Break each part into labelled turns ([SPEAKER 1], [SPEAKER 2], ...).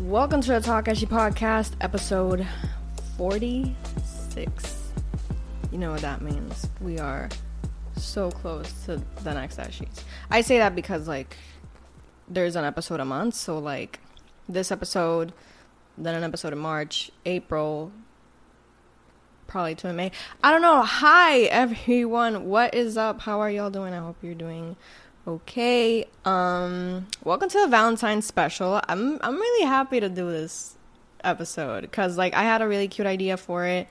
[SPEAKER 1] Welcome to the Talk Takashi Podcast, episode 46. You know what that means. We are so close to the next Ashis. I say that because, like, there's an episode a month, so, like, this episode, then an episode in March, April, probably to May. I don't know. Hi, everyone. What is up? How are y'all doing? I hope you're doing Okay. Um welcome to the Valentine's special. I'm I'm really happy to do this episode cuz like I had a really cute idea for it.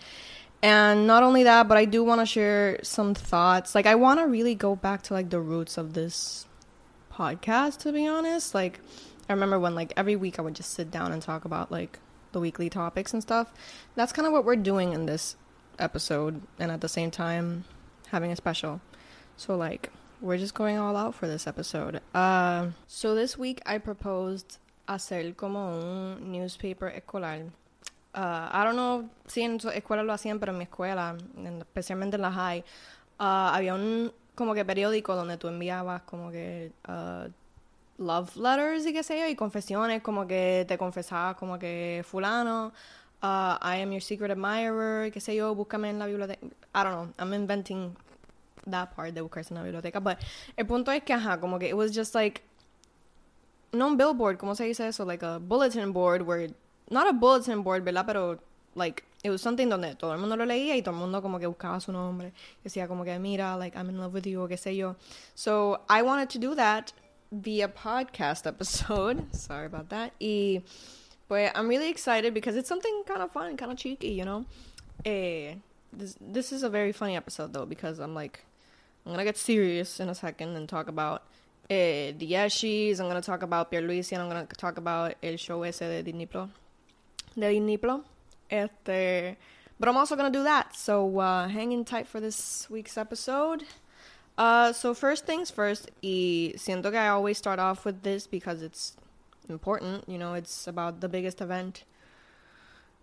[SPEAKER 1] And not only that, but I do want to share some thoughts. Like I want to really go back to like the roots of this podcast to be honest. Like I remember when like every week I would just sit down and talk about like the weekly topics and stuff. That's kind of what we're doing in this episode and at the same time having a special. So like we're just going all out for this episode. Uh, so this week I proposed hacer como un newspaper escolar. Uh, I don't know si en su escuela lo hacían, pero en mi escuela, especialmente en la high, uh, había un como que periódico donde tú enviabas como que uh, love letters y qué sé yo, y confesiones, como que te confesabas como que fulano, uh, I am your secret admirer, qué sé yo, búscame en la biblioteca. I don't know, I'm inventing that part de buscarse en la biblioteca. But el punto es que, ajá, como que it was just like, no un billboard, ¿cómo se dice eso? Like a bulletin board where, not a bulletin board, ¿verdad? Pero, like, it was something donde todo el mundo lo leía y todo el mundo como que buscaba su nombre. Decía como que, mira, like, I'm in love with you, o qué sé yo. So, I wanted to do that via podcast episode. Sorry about that. Y, pues, I'm really excited because it's something kind of fun, kind of cheeky, you know? Eh, this, this is a very funny episode, though, because I'm like, I'm gonna get serious in a second and talk about eh, the Yeshis. I'm gonna talk about Pierluisi and I'm gonna talk about el show ese de Dnipro. De Dnipro. Este, but I'm also gonna do that. So uh, hang in tight for this week's episode. Uh, so first things first, y siento que I always start off with this because it's important. You know, it's about the biggest event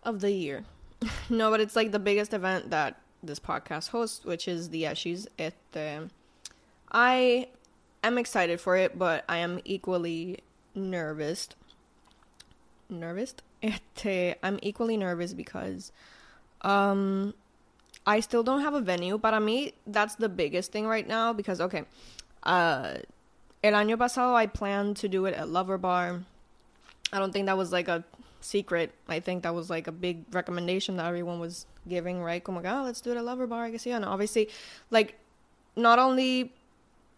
[SPEAKER 1] of the year. no, but it's like the biggest event that this podcast host, which is the Yeshis. Este, I am excited for it, but I am equally nervous. Nervous? Este, I'm equally nervous because um I still don't have a venue. Para mí, that's the biggest thing right now because okay, uh el año pasado I planned to do it at Lover Bar. I don't think that was like a secret. I think that was like a big recommendation that everyone was giving, right? Como oh, let's do it at Lover Bar, I guess. Yeah, and obviously, like, not only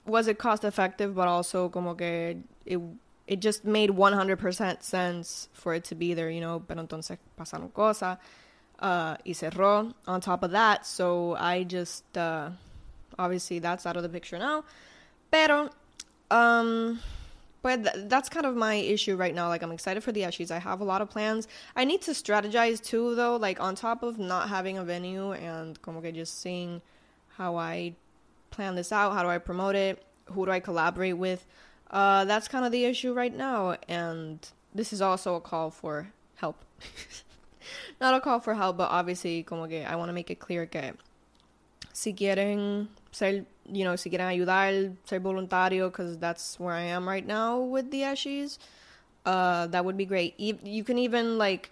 [SPEAKER 1] was it cost effective, but also como que it it just made 100% sense for it to be there, you know. Pero entonces pasaron cosas uh, y cerró on top of that. So I just, uh, obviously, that's out of the picture now. Pero, um, but th- that's kind of my issue right now. Like, I'm excited for the Ashis. I have a lot of plans. I need to strategize too, though. Like, on top of not having a venue and como que just seeing how I plan this out, how do I promote it, who do I collaborate with. Uh, that's kind of the issue right now. And this is also a call for help. not a call for help, but obviously, como que I want to make it clear que si quieren ser you know, si quieren ayudar, ser voluntario, because that's where I am right now with the Ashis, uh, that would be great. E- you can even, like,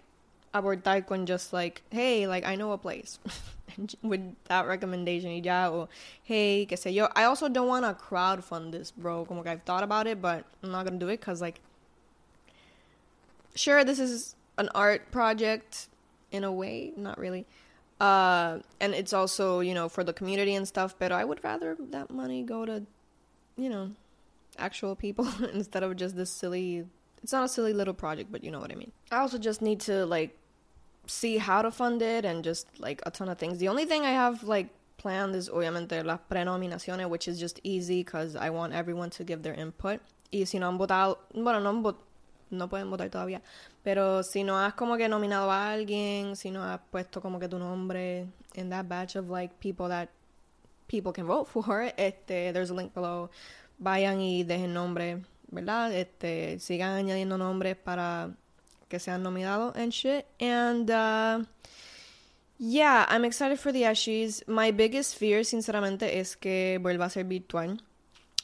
[SPEAKER 1] abordar con just, like, hey, like, I know a place. with that recommendation ya, or, hey, qué sé yo. I also don't want to crowdfund this, bro. Como que I've thought about it, but I'm not going to do it, because, like, sure, this is an art project in a way, not really. Uh, and it's also, you know, for the community and stuff, but I would rather that money go to, you know, actual people instead of just this silly it's not a silly little project, but you know what I mean. I also just need to like see how to fund it and just like a ton of things. The only thing I have like planned is obviamente las prenominaciones, which is just easy because I want everyone to give their input. Y si no han votado, bueno, no no pueden votar todavía. Pero si no has como que nominado a alguien, si no has puesto como que tu nombre in that batch of like people that people can vote for, este, there's a link below. Vayan y dejen nombre, ¿verdad? Este, sigan añadiendo nombres para que sean nominados and shit. And uh, yeah, I'm excited for the Ashes. My biggest fear, sinceramente, es que vuelva a ser virtual.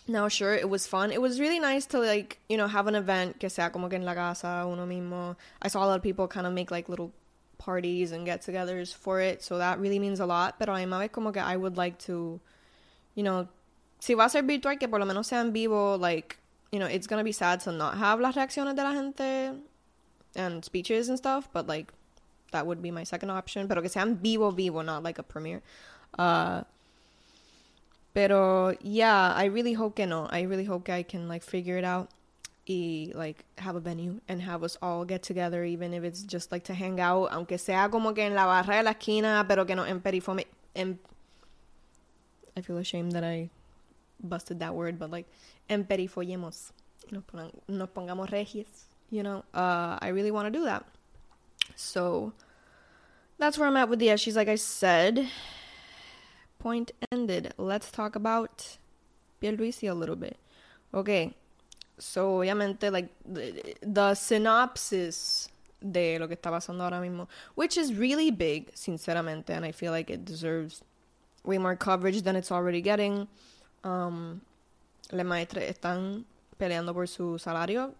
[SPEAKER 1] Now, sure, it was fun. It was really nice to like, you know, have an event que sea como que en la casa, uno mismo. I saw a lot of people kind of make like little parties and get-togethers for it, so that really means a lot. Pero a la vez como que I would like to, you know, si va a ser virtual, que por lo menos sea en vivo, like, you know, it's gonna be sad to not have las reacciones de la gente and speeches and stuff, but like, that would be my second option. Pero que sea en vivo, vivo, not like a premiere. Uh, Pero yeah, I really hope que no. I really hope I can like figure it out y like have a venue and have us all get together even if it's just like to hang out, aunque sea como que en la barra de la esquina, pero que no en perifome en I feel ashamed that I busted that word, but like emperifollemos. Nos, nos pongamos regies, you know. Uh, I really want to do that. So that's where I'm at with the She's like I said point ended, let's talk about Pierluisi a little bit. Okay, so obviamente, like, the, the synopsis de lo que está pasando ahora mismo, which is really big, sinceramente, and I feel like it deserves way more coverage than it's already getting. Um, le maestre están peleando por su salario.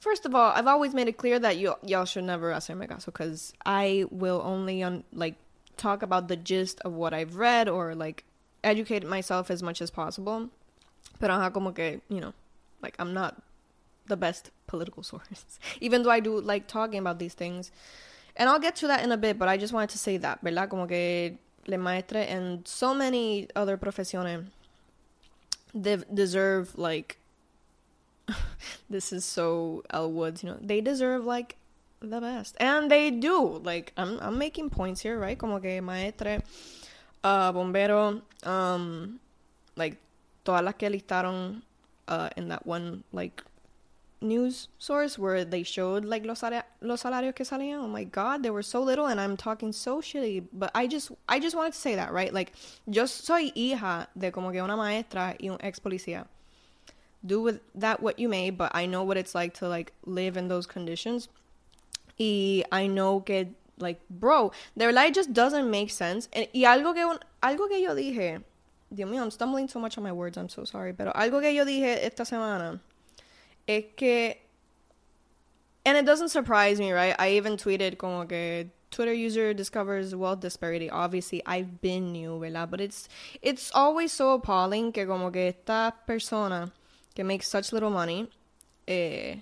[SPEAKER 1] First of all, I've always made it clear that you y'all should never hacerme caso because I will only on like talk about the gist of what I've read or like educate myself as much as possible. Pero ajá, como que, you know, like I'm not the best political source, even though I do like talking about these things. And I'll get to that in a bit, but I just wanted to say that, ¿verdad? Como que le maestre and so many other profesiones they deserve like this is so Elwoods, you know, they deserve like the best. And they do. Like, I'm, I'm making points here, right? Como que maestre, uh, bombero, um, like, todas las que listaron uh, in that one, like, news source where they showed like los, los salarios que salían. Oh my god, they were so little and I'm talking so shitty. But I just I just wanted to say that, right? Like yo soy hija de como que una maestra y un ex policía. Do with that what you may, but I know what it's like to like live in those conditions. Y I know que, like, bro, de verdad just doesn't make sense. y algo que, algo que yo dije, Dios mío, I'm stumbling so much on my words, I'm so sorry, pero algo que yo dije esta semana es que, and it doesn't surprise me, right? I even tweeted como que Twitter user discovers wealth disparity. Obviously, I've been new, ¿verdad? But it's it's always so appalling que como que esta persona que makes such little money, eh,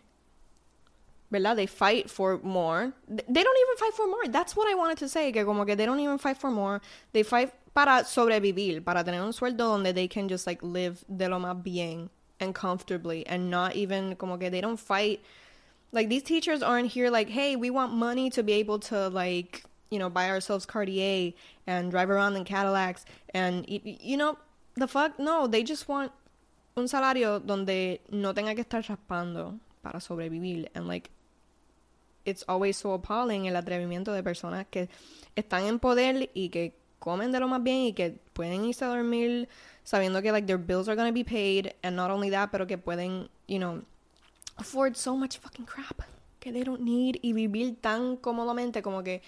[SPEAKER 1] ¿verdad? They fight for more. They don't even fight for more. That's what I wanted to say, que como que they don't even fight for more. They fight para sobrevivir, para tener un sueldo donde they can just like live de lo más bien and comfortably and not even como que they don't fight like these teachers aren't here like, "Hey, we want money to be able to like, you know, buy ourselves Cartier and drive around in Cadillacs and you know, the fuck no, they just want un salario donde no tenga que estar raspando para sobrevivir and like it's always so appalling el atrevimiento de personas que están en poder y que comen de lo más bien y que pueden irse a dormir sabiendo que like their bills are gonna be paid and not only that pero que pueden you know afford so much fucking crap que they don't need y vivir tan cómodamente como que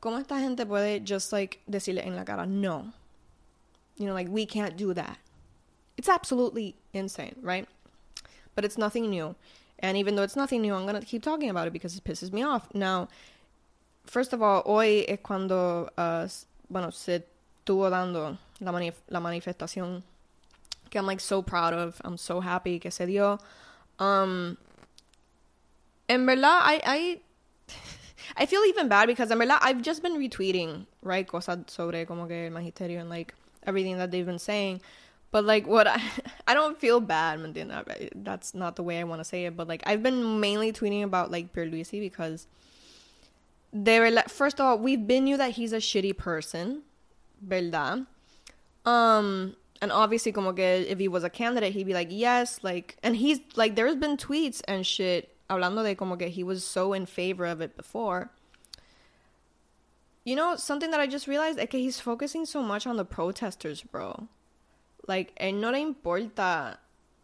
[SPEAKER 1] cómo esta gente puede just like decirle en la cara no you know like we can't do that. It's absolutely insane right but it's nothing new And even though it's nothing new, I'm going to keep talking about it because it pisses me off. Now, first of all, hoy es cuando, uh, bueno, se estuvo dando la, manif la manifestación que I'm like so proud of. I'm so happy que se dio. Um, en verdad, I, I, I feel even bad because en verdad, I've just been retweeting, right, cosas sobre como que el magisterio and like everything that they've been saying. But like what I I don't feel bad, That's not the way I want to say it, but like I've been mainly tweeting about like Pierluisi because they were like first of all, we've been knew that he's a shitty person, ¿verdad? Um and obviously como que if he was a candidate, he'd be like, "Yes, like and he's like there's been tweets and shit hablando de como que he was so in favor of it before. You know, something that I just realized, like he's focusing so much on the protesters, bro. Like, él no le importa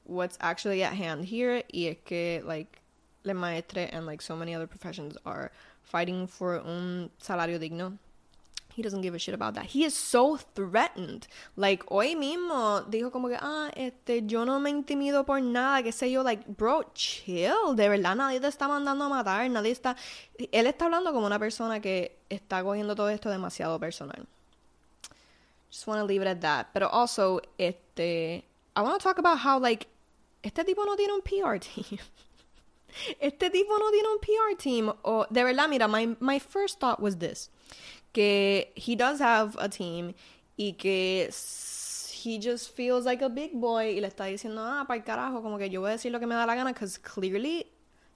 [SPEAKER 1] what's actually at hand here y es que, like, le maestre and, like, so many other professions are fighting for un salario digno. he doesn't give a shit about that. He is so threatened. Like, hoy mismo dijo como que, ah, este, yo no me intimido por nada, qué sé yo. Like, bro, chill. De verdad, nadie te está mandando a matar. Nadie está. Él está hablando como una persona que está cogiendo todo esto demasiado personal. Just want to leave it at that. Pero also, este, I want to talk about how, like, este tipo no tiene un PR team. este tipo no tiene un PR team. O, de verdad, mira, my, my first thought was this. Que he does have a team y que he just feels like a big boy y le está diciendo, ah, para el carajo, como que yo voy a decir lo que me da la gana, because clearly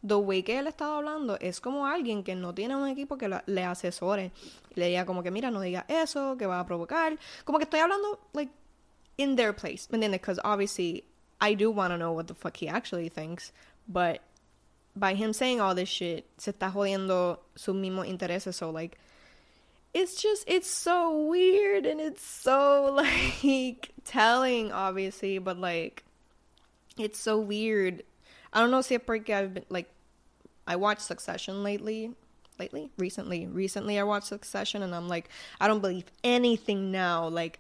[SPEAKER 1] the way que él estaba hablando es como alguien que no tiene un equipo que le asesore. Le diga como que, mira, no diga eso, que va a provocar. Como que estoy hablando, like, in their place, ¿me entiendes? Because obviously I do want to know what the fuck he actually thinks, but by him saying all this shit, se está jodiendo sus mismos intereses. So, like, it's just, it's so weird and it's so, like, telling, obviously, but, like, it's so weird. I don't know porque I've been, like, I watched Succession lately. Lately? Recently. Recently, I watched Succession and I'm like, I don't believe anything now. Like,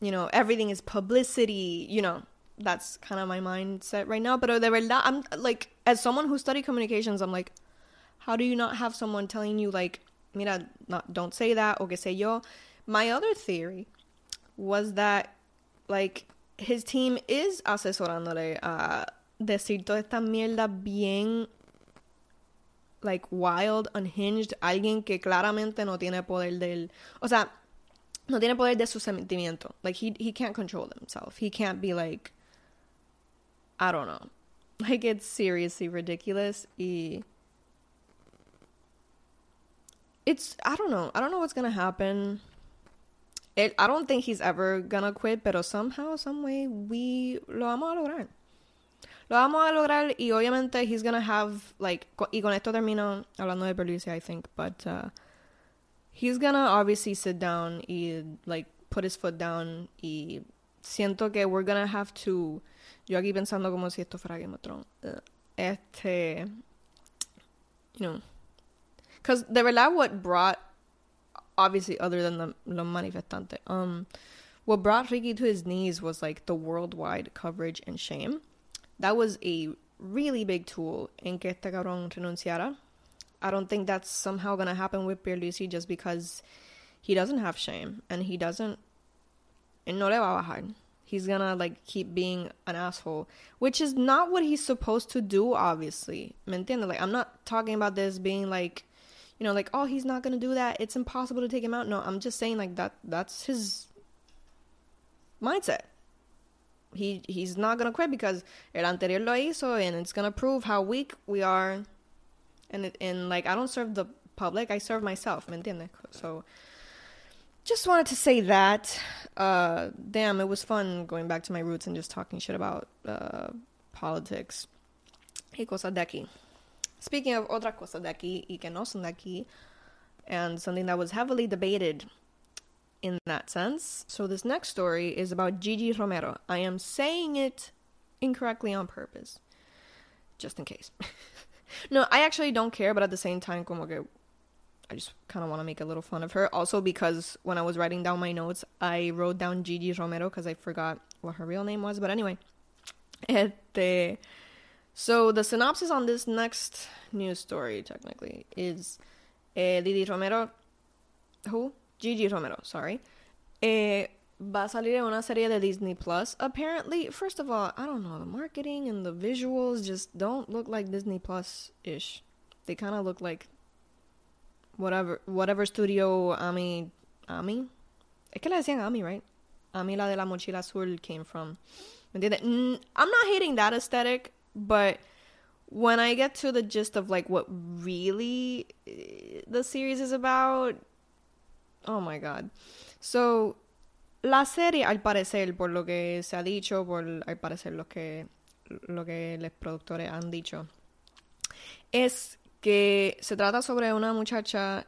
[SPEAKER 1] you know, everything is publicity, you know that's kind of my mindset right now. But de verdad, I'm like, as someone who studied communications, I'm like, how do you not have someone telling you, like, mira, not, don't say that, o que sé yo? My other theory was that, like, his team is asesorándole decir toda esta mierda bien, like, wild, unhinged, alguien que claramente no tiene poder del. O sea, no tiene poder de su sentimiento. Like, he, he can't control himself. He can't be like, I don't know. Like it's seriously ridiculous. Y it's I don't know. I don't know what's gonna happen. It, I don't think he's ever gonna quit, pero somehow, some way, we lo vamos a lograr. Lo vamos a lograr y obviamente he's gonna have like y con esto termino hablando de Pierluisi, I think, but uh, he's gonna obviously sit down y like put his foot down y siento que we're gonna have to Yo aquí pensando como si esto fuera Game of Thrones. Este. You know. Because de verdad, what brought. Obviously, other than the los manifestantes. Um, what brought Ricky to his knees was like the worldwide coverage and shame. That was a really big tool en que este cabrón renunciara. I don't think that's somehow gonna happen with Pierluisi just because he doesn't have shame and he doesn't. And no le va a bajar. He's gonna like keep being an asshole which is not what he's supposed to do obviously. ¿Me like i'm not talking about this being like you know like oh he's not gonna do that. It's impossible to take him out. No i'm just saying like that that's his mindset he he's not gonna quit because el anterior lo hizo and it's gonna prove how weak we are and and like i don't serve the public i serve myself ¿me so just wanted to say that. Uh, damn, it was fun going back to my roots and just talking shit about uh, politics. Y cosas de aquí. Speaking of otra cosa de aquí y que no son de aquí, and something that was heavily debated in that sense. So this next story is about Gigi Romero. I am saying it incorrectly on purpose, just in case. no, I actually don't care, but at the same time, como que I just kind of want to make a little fun of her. Also, because when I was writing down my notes, I wrote down Gigi Romero because I forgot what her real name was. But anyway, este, so the synopsis on this next news story, technically, is eh, Didi Romero, who? Gigi Romero, sorry. Eh, va a salir en una serie de Disney Plus. Apparently, first of all, I don't know, the marketing and the visuals just don't look like Disney Plus ish. They kind of look like whatever whatever studio Ami Ami es que le decían Ami right Ami la de la mochila azul came from I'm not hating that aesthetic but when I get to the gist of like what really eh, the series is about oh my god so la serie al parecer por lo que se ha dicho por al parecer lo que lo que los productores han dicho es que se trata sobre una muchacha.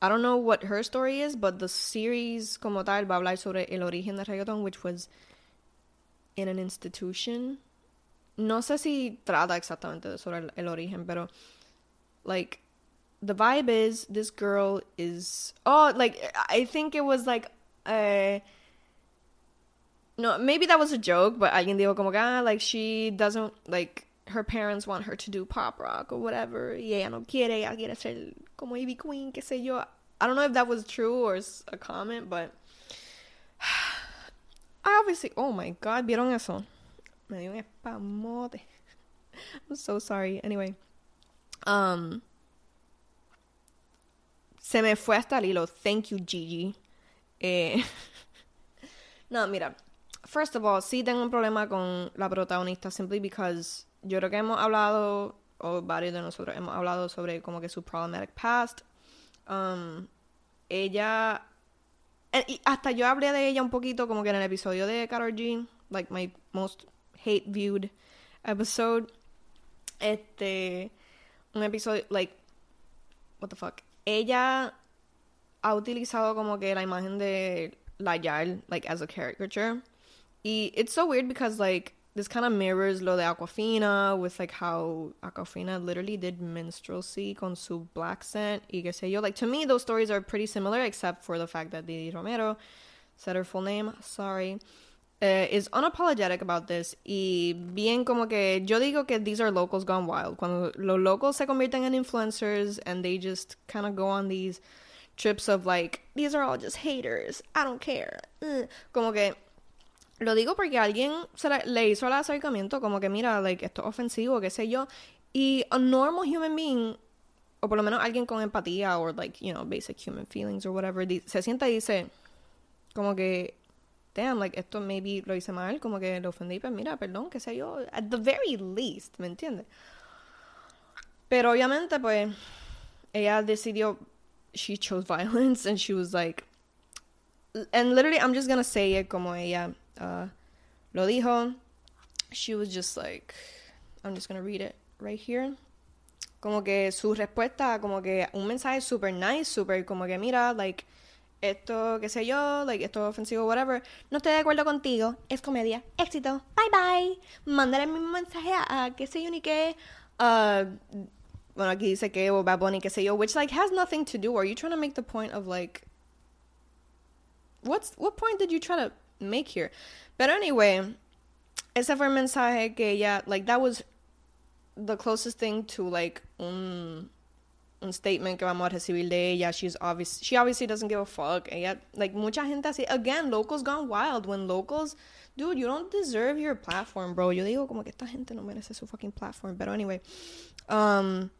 [SPEAKER 1] I don't know what her story is, but the series como tal va a hablar sobre el origen del reggaeton, which was in an institution. No sé si trata exactamente sobre el, el origen, pero like the vibe is this girl is oh like I think it was like uh no maybe that was a joke but alguien dijo como que ah, like she doesn't like her parents want her to do pop rock or whatever y ella no quiere ella quiere ser como Ivy Queen qué sé yo. I don't know if that was true or a comment but I obviously oh my god vieron eso? Me dio un espamote I'm so sorry. Anyway um se me fue hasta el hilo. Thank you, Gigi. Eh, no, mira. First of all, sí tengo un problema con la protagonista simply because yo creo que hemos hablado, o varios de nosotros hemos hablado sobre como que su problematic past. Um, ella. Y hasta yo hablé de ella un poquito como que en el episodio de Karol G, like my most hate viewed episode. Este. Un episodio, like. What the fuck? Ella ha utilizado como que la imagen de la Yal, like, as a caricature. Y it's so weird because, like, this kind of mirrors lo de Aquafina with, like, how Aquafina literally did minstrelsy con su black scent y qué sé yo. Like, to me, those stories are pretty similar, except for the fact that Didi Romero said her full name. Sorry. Uh, is unapologetic about this y bien como que yo digo que these are locals gone wild. Cuando los locals se convierten en influencers and they just kind of go on these trips of like these are all just haters I don't care uh, como que lo digo porque alguien se le, hizo el acercamiento como que mira like esto es ofensivo qué sé yo y a normal human being o por lo menos alguien con empatía or like you know basic human feelings or whatever se sienta y dice como que damn, like, esto maybe lo hice mal, como que lo ofendí, pues mira, perdón, qué sé yo, at the very least, ¿me entiendes? Pero obviamente, pues, ella decidió, she chose violence, and she was like, and literally, I'm just gonna say it como ella uh, lo dijo, she was just like, I'm just gonna read it right here. Como que su respuesta, como que un mensaje super nice, super como que mira, like, esto, qué sé yo, like, esto ofensivo, whatever, no estoy de acuerdo contigo, es comedia, éxito, bye bye, mándale mi mensaje a, qué sé yo ni qué, uh, bueno, aquí dice que, o Bad Bunny, qué sé yo, which, like, has nothing to do, are you trying to make the point of, like, what's, what point did you try to make here? But anyway, ese fue el mensaje que ella, like, that was the closest thing to, like, un un statement que vamos a recibir de ella. She's obvious, she obviously doesn't give a fuck. Ella, like, mucha gente así. Again, locals gone wild. When locals, dude, you don't deserve your platform, bro. Yo digo como que esta gente no merece su fucking platform. Pero anyway, um,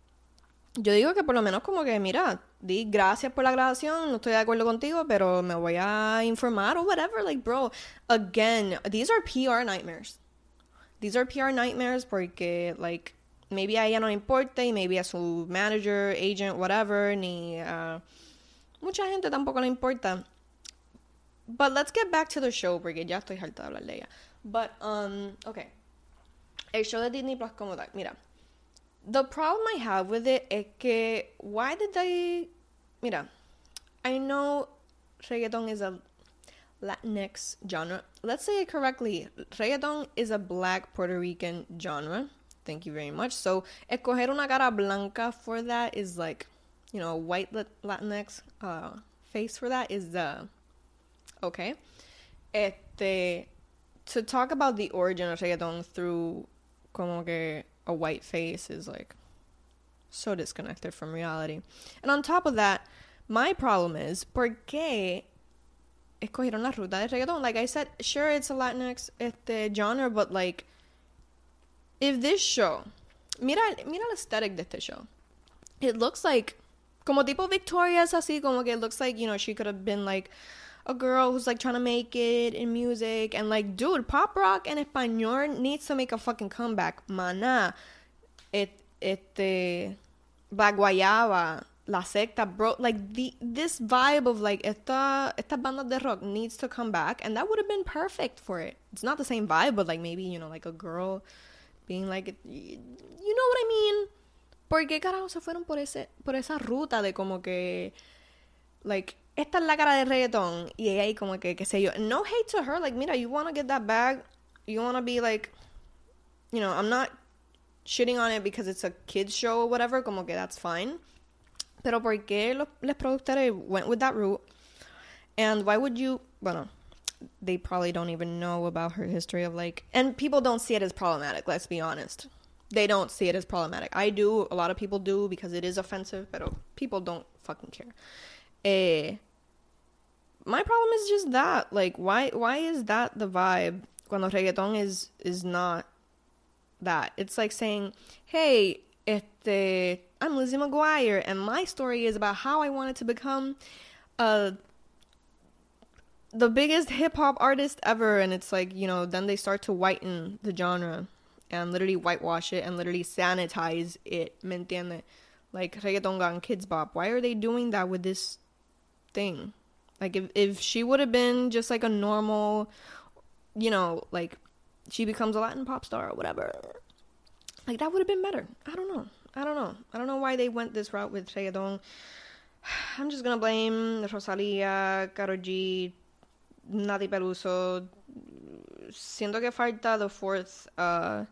[SPEAKER 1] yo digo que por lo menos como que, mira, di gracias por la grabación, no estoy de acuerdo contigo, pero me voy a informar o whatever. Like, bro, again, these are PR nightmares. These are PR nightmares porque, like, maybe a ella no le importa y maybe a su manager, agent, whatever, ni a mucha gente tampoco le importa. But let's get back to the show porque ya estoy harta de hablar de ella. But, um, okay. El show de Disney Plus como tal, mira. The problem I have with it es que, why did they, mira, I know reggaeton is a Latinx genre. Let's say it correctly. Reggaeton is a black Puerto Rican genre. Thank you very much. So, escoger una cara blanca for that is like, you know, a white Latinx uh, face for that is the okay. Este, to talk about the origin of reggaeton through como que a white face is like so disconnected from reality. And on top of that, my problem is por qué escogieron la ruta de reggaeton? Like I said, sure it's a Latinx este genre, but like if this show, mira, mira el aesthetic de este show. It looks like, como tipo Victoria's así, como que it looks like, you know, she could have been like a girl who's like trying to make it in music and like, dude, pop rock en español needs to make a fucking comeback. Maná, it, este, Black Guayaba, La Secta, bro, like the this vibe of like esta esta banda de rock needs to come back, and that would have been perfect for it. It's not the same vibe, but like maybe you know like a girl being like, you know what I mean? ¿Por qué carajo se fueron por ese por esa ruta de como que like esta es la cara de reggaeton y ella ahí como que qué sé yo. No hate to her, like mira, you want to get that bag, you want to be like you know, I'm not shitting on it because it's a kids show or whatever, como que that's fine. Pero ¿por qué los, los productores went with that route? And why would you, bueno, they probably don't even know about her history of like, and people don't see it as problematic, let's be honest. They don't see it as problematic. I do, a lot of people do because it is offensive, but people don't fucking care. Eh, my problem is just that. Like, why, why is that the vibe cuando reggaeton is, is not that? It's like saying, hey, este, I'm Lizzie McGuire, and my story is about how I wanted to become a the biggest hip hop artist ever, and it's like you know, then they start to whiten the genre and literally whitewash it and literally sanitize it. ¿Me entiende? Like reggaeton and Kidz Bop. Why are they doing that with this thing? Like if if she would have been just like a normal, you know, like she becomes a Latin pop star or whatever, like that would have been better. I don't know. I don't know. I don't know why they went this route with reggaeton. I'm just gonna blame Rosalia, Karol G, Nati Peluso. Siento que falta the fourth, uh,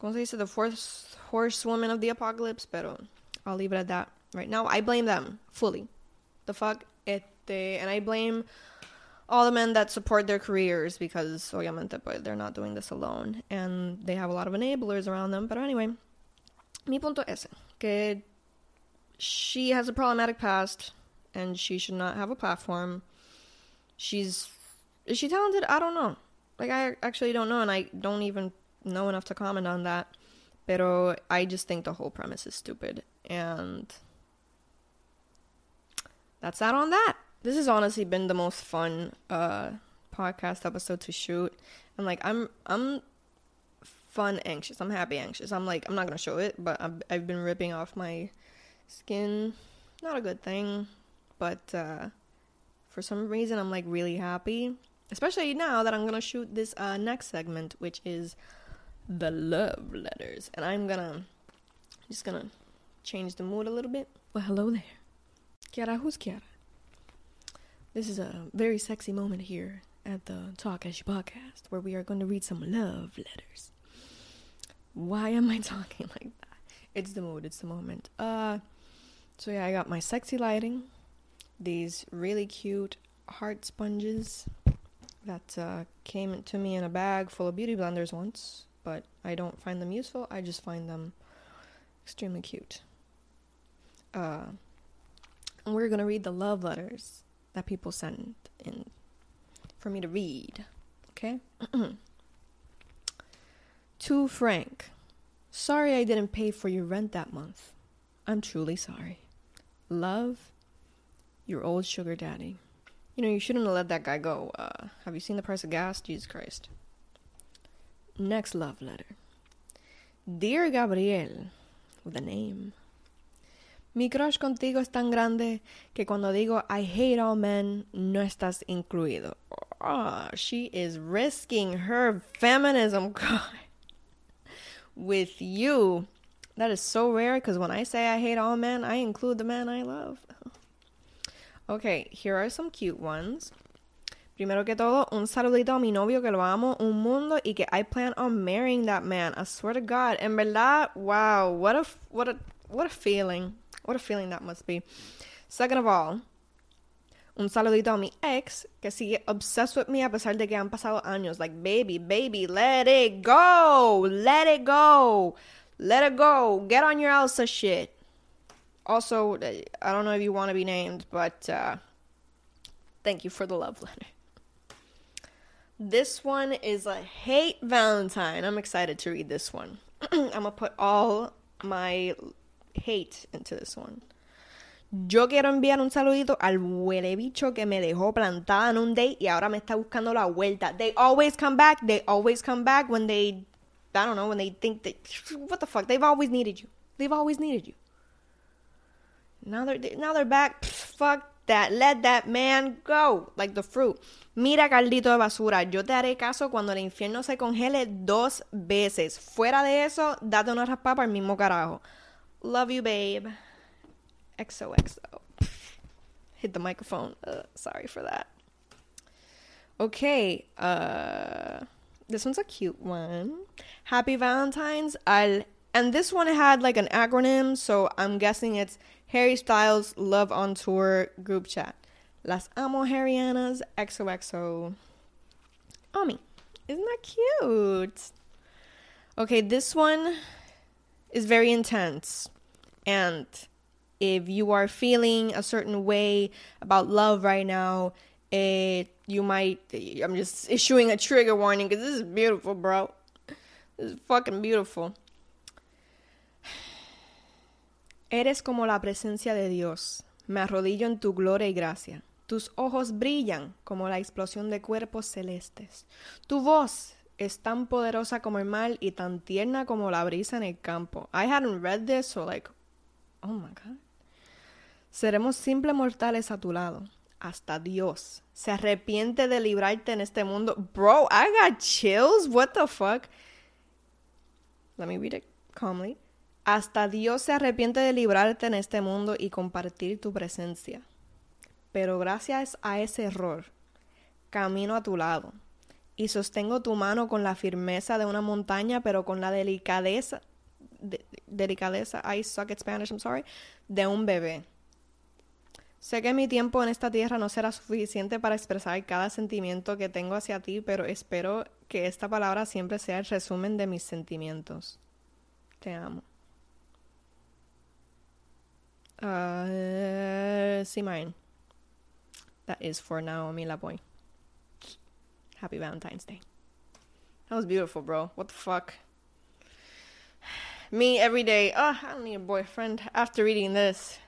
[SPEAKER 1] ¿cómo se dice? The fourth horsewoman of the apocalypse, pero I'll leave it at that right now. I blame them fully. The fuck? Este, and I blame all the men that support their careers because, obviamente, pues, they're not doing this alone. And they have a lot of enablers around them. But anyway, mi punto es que she has a problematic past and she should not have a platform she's is she talented? I don't know. Like I actually don't know, and I don't even know enough to comment on that. Pero I just think the whole premise is stupid, and that's that on that. This has honestly been the most fun uh, podcast episode to shoot, and like I'm I'm fun anxious. I'm happy anxious. I'm like I'm not gonna show it, but I've, I've been ripping off my skin. Not a good thing, but. uh for some reason I'm like really happy, especially now that I'm gonna shoot this uh, next segment, which is the love letters, and I'm gonna just gonna change the mood a little bit. Well, hello there, Kiara. Who's Kiara? This is a very sexy moment here at the Talk As You podcast, where we are going to read some love letters. Why am I talking like that? It's the mood. It's the moment. Uh, so yeah, I got my sexy lighting these really cute heart sponges that uh, came to me in a bag full of beauty blenders once, but I don't find them useful. I just find them extremely cute. Uh, and we're gonna read the love letters that people send in for me to read. Okay? to Frank, sorry I didn't pay for your rent that month. I'm truly sorry. Love, your old sugar daddy. You know, you shouldn't have let that guy go. Uh, have you seen the price of gas? Jesus Christ. Next love letter. Dear Gabriel, with a name. Mi crush contigo es tan grande que cuando digo I hate all men, no estás incluido. Oh, she is risking her feminism with you. That is so rare because when I say I hate all men, I include the man I love. Okay, here are some cute ones. Primero que todo, un saludito a mi novio que lo amo un mundo y que I plan on marrying that man. I swear to God. En verdad, wow, what a what a what a feeling. What a feeling that must be. Second of all, un saludito a mi ex que sigue obsessed with me a pesar de que han pasado años. Like, baby, baby, let it go. Let it go. Let it go. Get on your Elsa shit also, I don't know if you want to be named, but uh, thank you for the love letter. This one is a hate Valentine. I'm excited to read this one. I'm gonna put all my hate into this one. Yo quiero enviar un saludito al huele bicho que me dejó plantada en un date y ahora me está buscando la vuelta. They always come back. They always come back when they, I don't know, when they think that, what the fuck? They've always needed you. They've always needed you. Now they're now they're back. Pfft, fuck that. Let that man go. Like the fruit. Mira, Caldito de basura, yo te haré caso cuando el infierno se congele dos veces. Fuera de eso, date una raspa para el mismo carajo. Love you, babe. XOXO. Hit the microphone. Uh, sorry for that. Okay. Uh, this one's a cute one. Happy Valentine's al. And this one had like an acronym, so I'm guessing it's Harry Styles Love on Tour group chat. Las amo Harrianas XOXO. Ami. Isn't that cute? Okay, this one is very intense. And if you are feeling a certain way about love right now, it you might I'm just issuing a trigger warning because this is beautiful, bro. This is fucking beautiful. Eres como la presencia de Dios. Me arrodillo en tu gloria y gracia. Tus ojos brillan como la explosión de cuerpos celestes. Tu voz es tan poderosa como el mar y tan tierna como la brisa en el campo. I hadn't read this, so like, oh my god. Seremos simples mortales a tu lado. Hasta Dios se arrepiente de librarte en este mundo. Bro, I got chills. What the fuck? Let me read it calmly. Hasta Dios se arrepiente de librarte en este mundo y compartir tu presencia. Pero gracias a ese error, camino a tu lado y sostengo tu mano con la firmeza de una montaña, pero con la delicadeza, delicadeza, I suck at Spanish, I'm sorry, de un bebé. Sé que mi tiempo en esta tierra no será suficiente para expresar cada sentimiento que tengo hacia ti, pero espero que esta palabra siempre sea el resumen de mis sentimientos. Te amo. Uh, see mine. That is for Naomi Laboy. Happy Valentine's Day. That was beautiful, bro. What the fuck? Me every day. Oh, I don't need a boyfriend after reading this.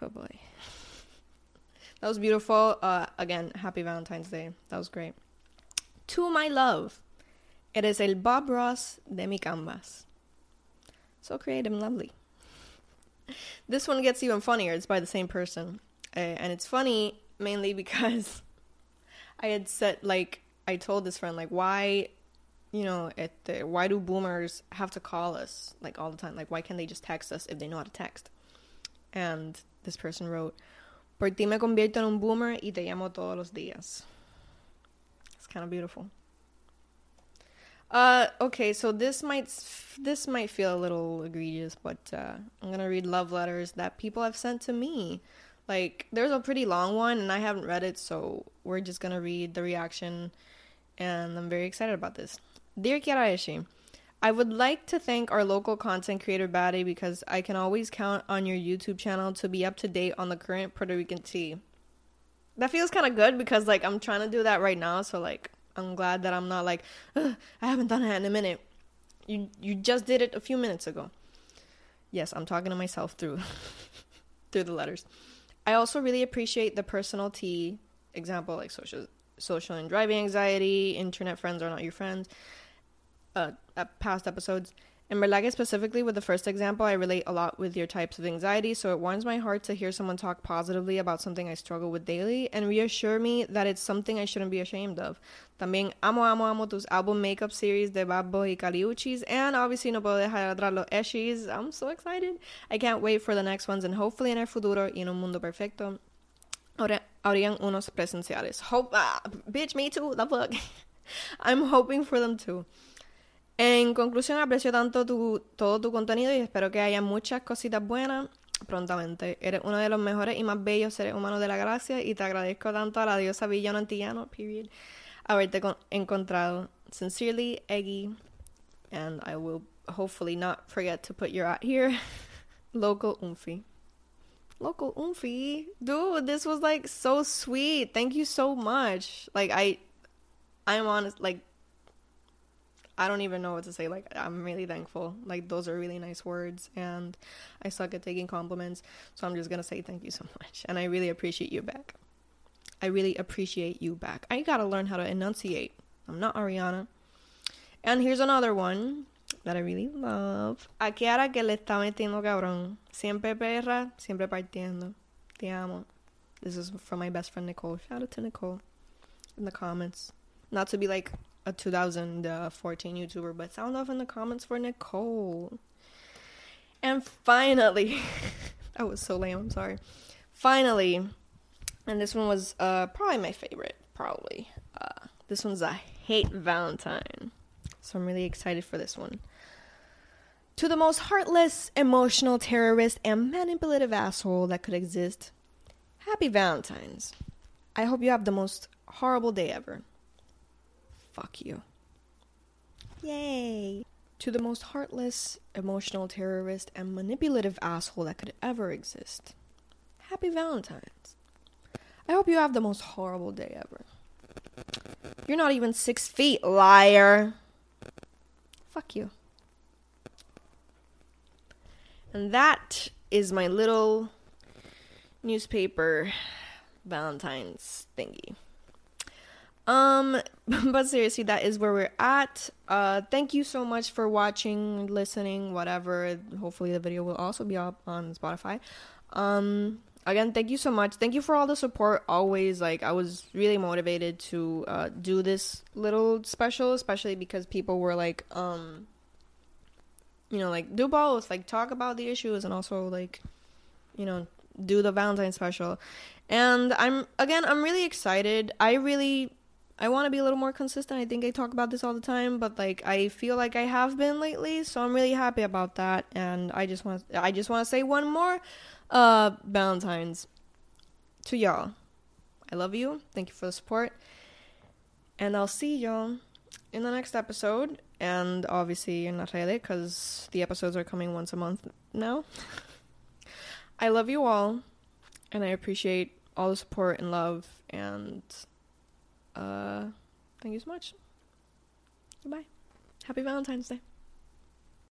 [SPEAKER 1] Oh boy. That was beautiful. Uh, again, happy Valentine's Day. That was great. To my love. It is el Bob Ross de mi canvas. So creative and lovely. This one gets even funnier. It's by the same person. Uh, and it's funny mainly because I had said, like, I told this friend, like, why, you know, at the, why do boomers have to call us, like, all the time? Like, why can't they just text us if they know how to text? And this person wrote, Por ti me convierto en un boomer y te llamo todos los días. It's kind of beautiful. Uh, okay, so this might this might feel a little egregious, but uh, I'm gonna read love letters that people have sent to me. Like, there's a pretty long one, and I haven't read it, so we're just gonna read the reaction, and I'm very excited about this. Dear Kiraeshi, I would like to thank our local content creator Batty because I can always count on your YouTube channel to be up to date on the current Puerto Rican tea. That feels kind of good because like I'm trying to do that right now, so like I'm glad that I'm not like I haven't done it in a minute. You you just did it a few minutes ago. Yes, I'm talking to myself through through the letters. I also really appreciate the personal tea example like social social and driving anxiety, internet friends are not your friends. Uh, past episodes in Merlaga specifically, with the first example, I relate a lot with your types of anxiety, so it warms my heart to hear someone talk positively about something I struggle with daily and reassure me that it's something I shouldn't be ashamed of. También amo, amo, amo tus album makeup series de Babbo y Caliuchis, and obviously no puedo dejar atrás los Eshis. I'm so excited. I can't wait for the next ones, and hopefully in el futuro y en un mundo perfecto habrían unos presenciales. Hope, ah, bitch, me too, the fuck. I'm hoping for them too. En conclusión, aprecio tanto tu, todo tu contenido y espero que haya muchas cositas buenas prontamente. Eres uno de los mejores y más bellos seres humanos de la gracia y te agradezco tanto a la diosa villano antillano, period, haberte encontrado. Sincerely, Eggy, and I will hopefully not forget to put your out here. Local Unfi. Local Unfi. Dude, this was like so sweet. Thank you so much. Like I I'm honest like I don't even know what to say. Like, I'm really thankful. Like, those are really nice words, and I suck at taking compliments, so I'm just gonna say thank you so much. And I really appreciate you back. I really appreciate you back. I gotta learn how to enunciate. I'm not Ariana. And here's another one that I really love. A Kiara que le está metiendo cabrón. Siempre perra, siempre partiendo. Te amo. This is from my best friend Nicole. Shout out to Nicole in the comments. Not to be like a 2014 YouTuber, but sound off in the comments for Nicole. And finally, that was so lame, I'm sorry. Finally, and this one was uh, probably my favorite, probably. Uh, this one's a hate Valentine. So I'm really excited for this one. To the most heartless, emotional terrorist, and manipulative asshole that could exist, happy Valentine's. I hope you have the most horrible day ever. Fuck you. Yay. To the most heartless, emotional terrorist, and manipulative asshole that could ever exist. Happy Valentine's. I hope you have the most horrible day ever. You're not even six feet, liar. Fuck you. And that is my little newspaper Valentine's thingy. Um, but seriously, that is where we're at. Uh, thank you so much for watching, listening, whatever. Hopefully, the video will also be up on Spotify. Um, again, thank you so much. Thank you for all the support. Always, like, I was really motivated to uh, do this little special, especially because people were like, um, you know, like do both, like talk about the issues and also like, you know, do the Valentine special. And I'm again, I'm really excited. I really I want to be a little more consistent. I think I talk about this all the time, but like I feel like I have been lately, so I'm really happy about that. And I just want I just want to say one more uh Valentine's to y'all. I love you. Thank you for the support. And I'll see y'all in the next episode. And obviously in Natalia, because the episodes are coming once a month now. I love you all, and I appreciate all the support and love. And uh, thank you so much. Goodbye. Happy Valentine's Day.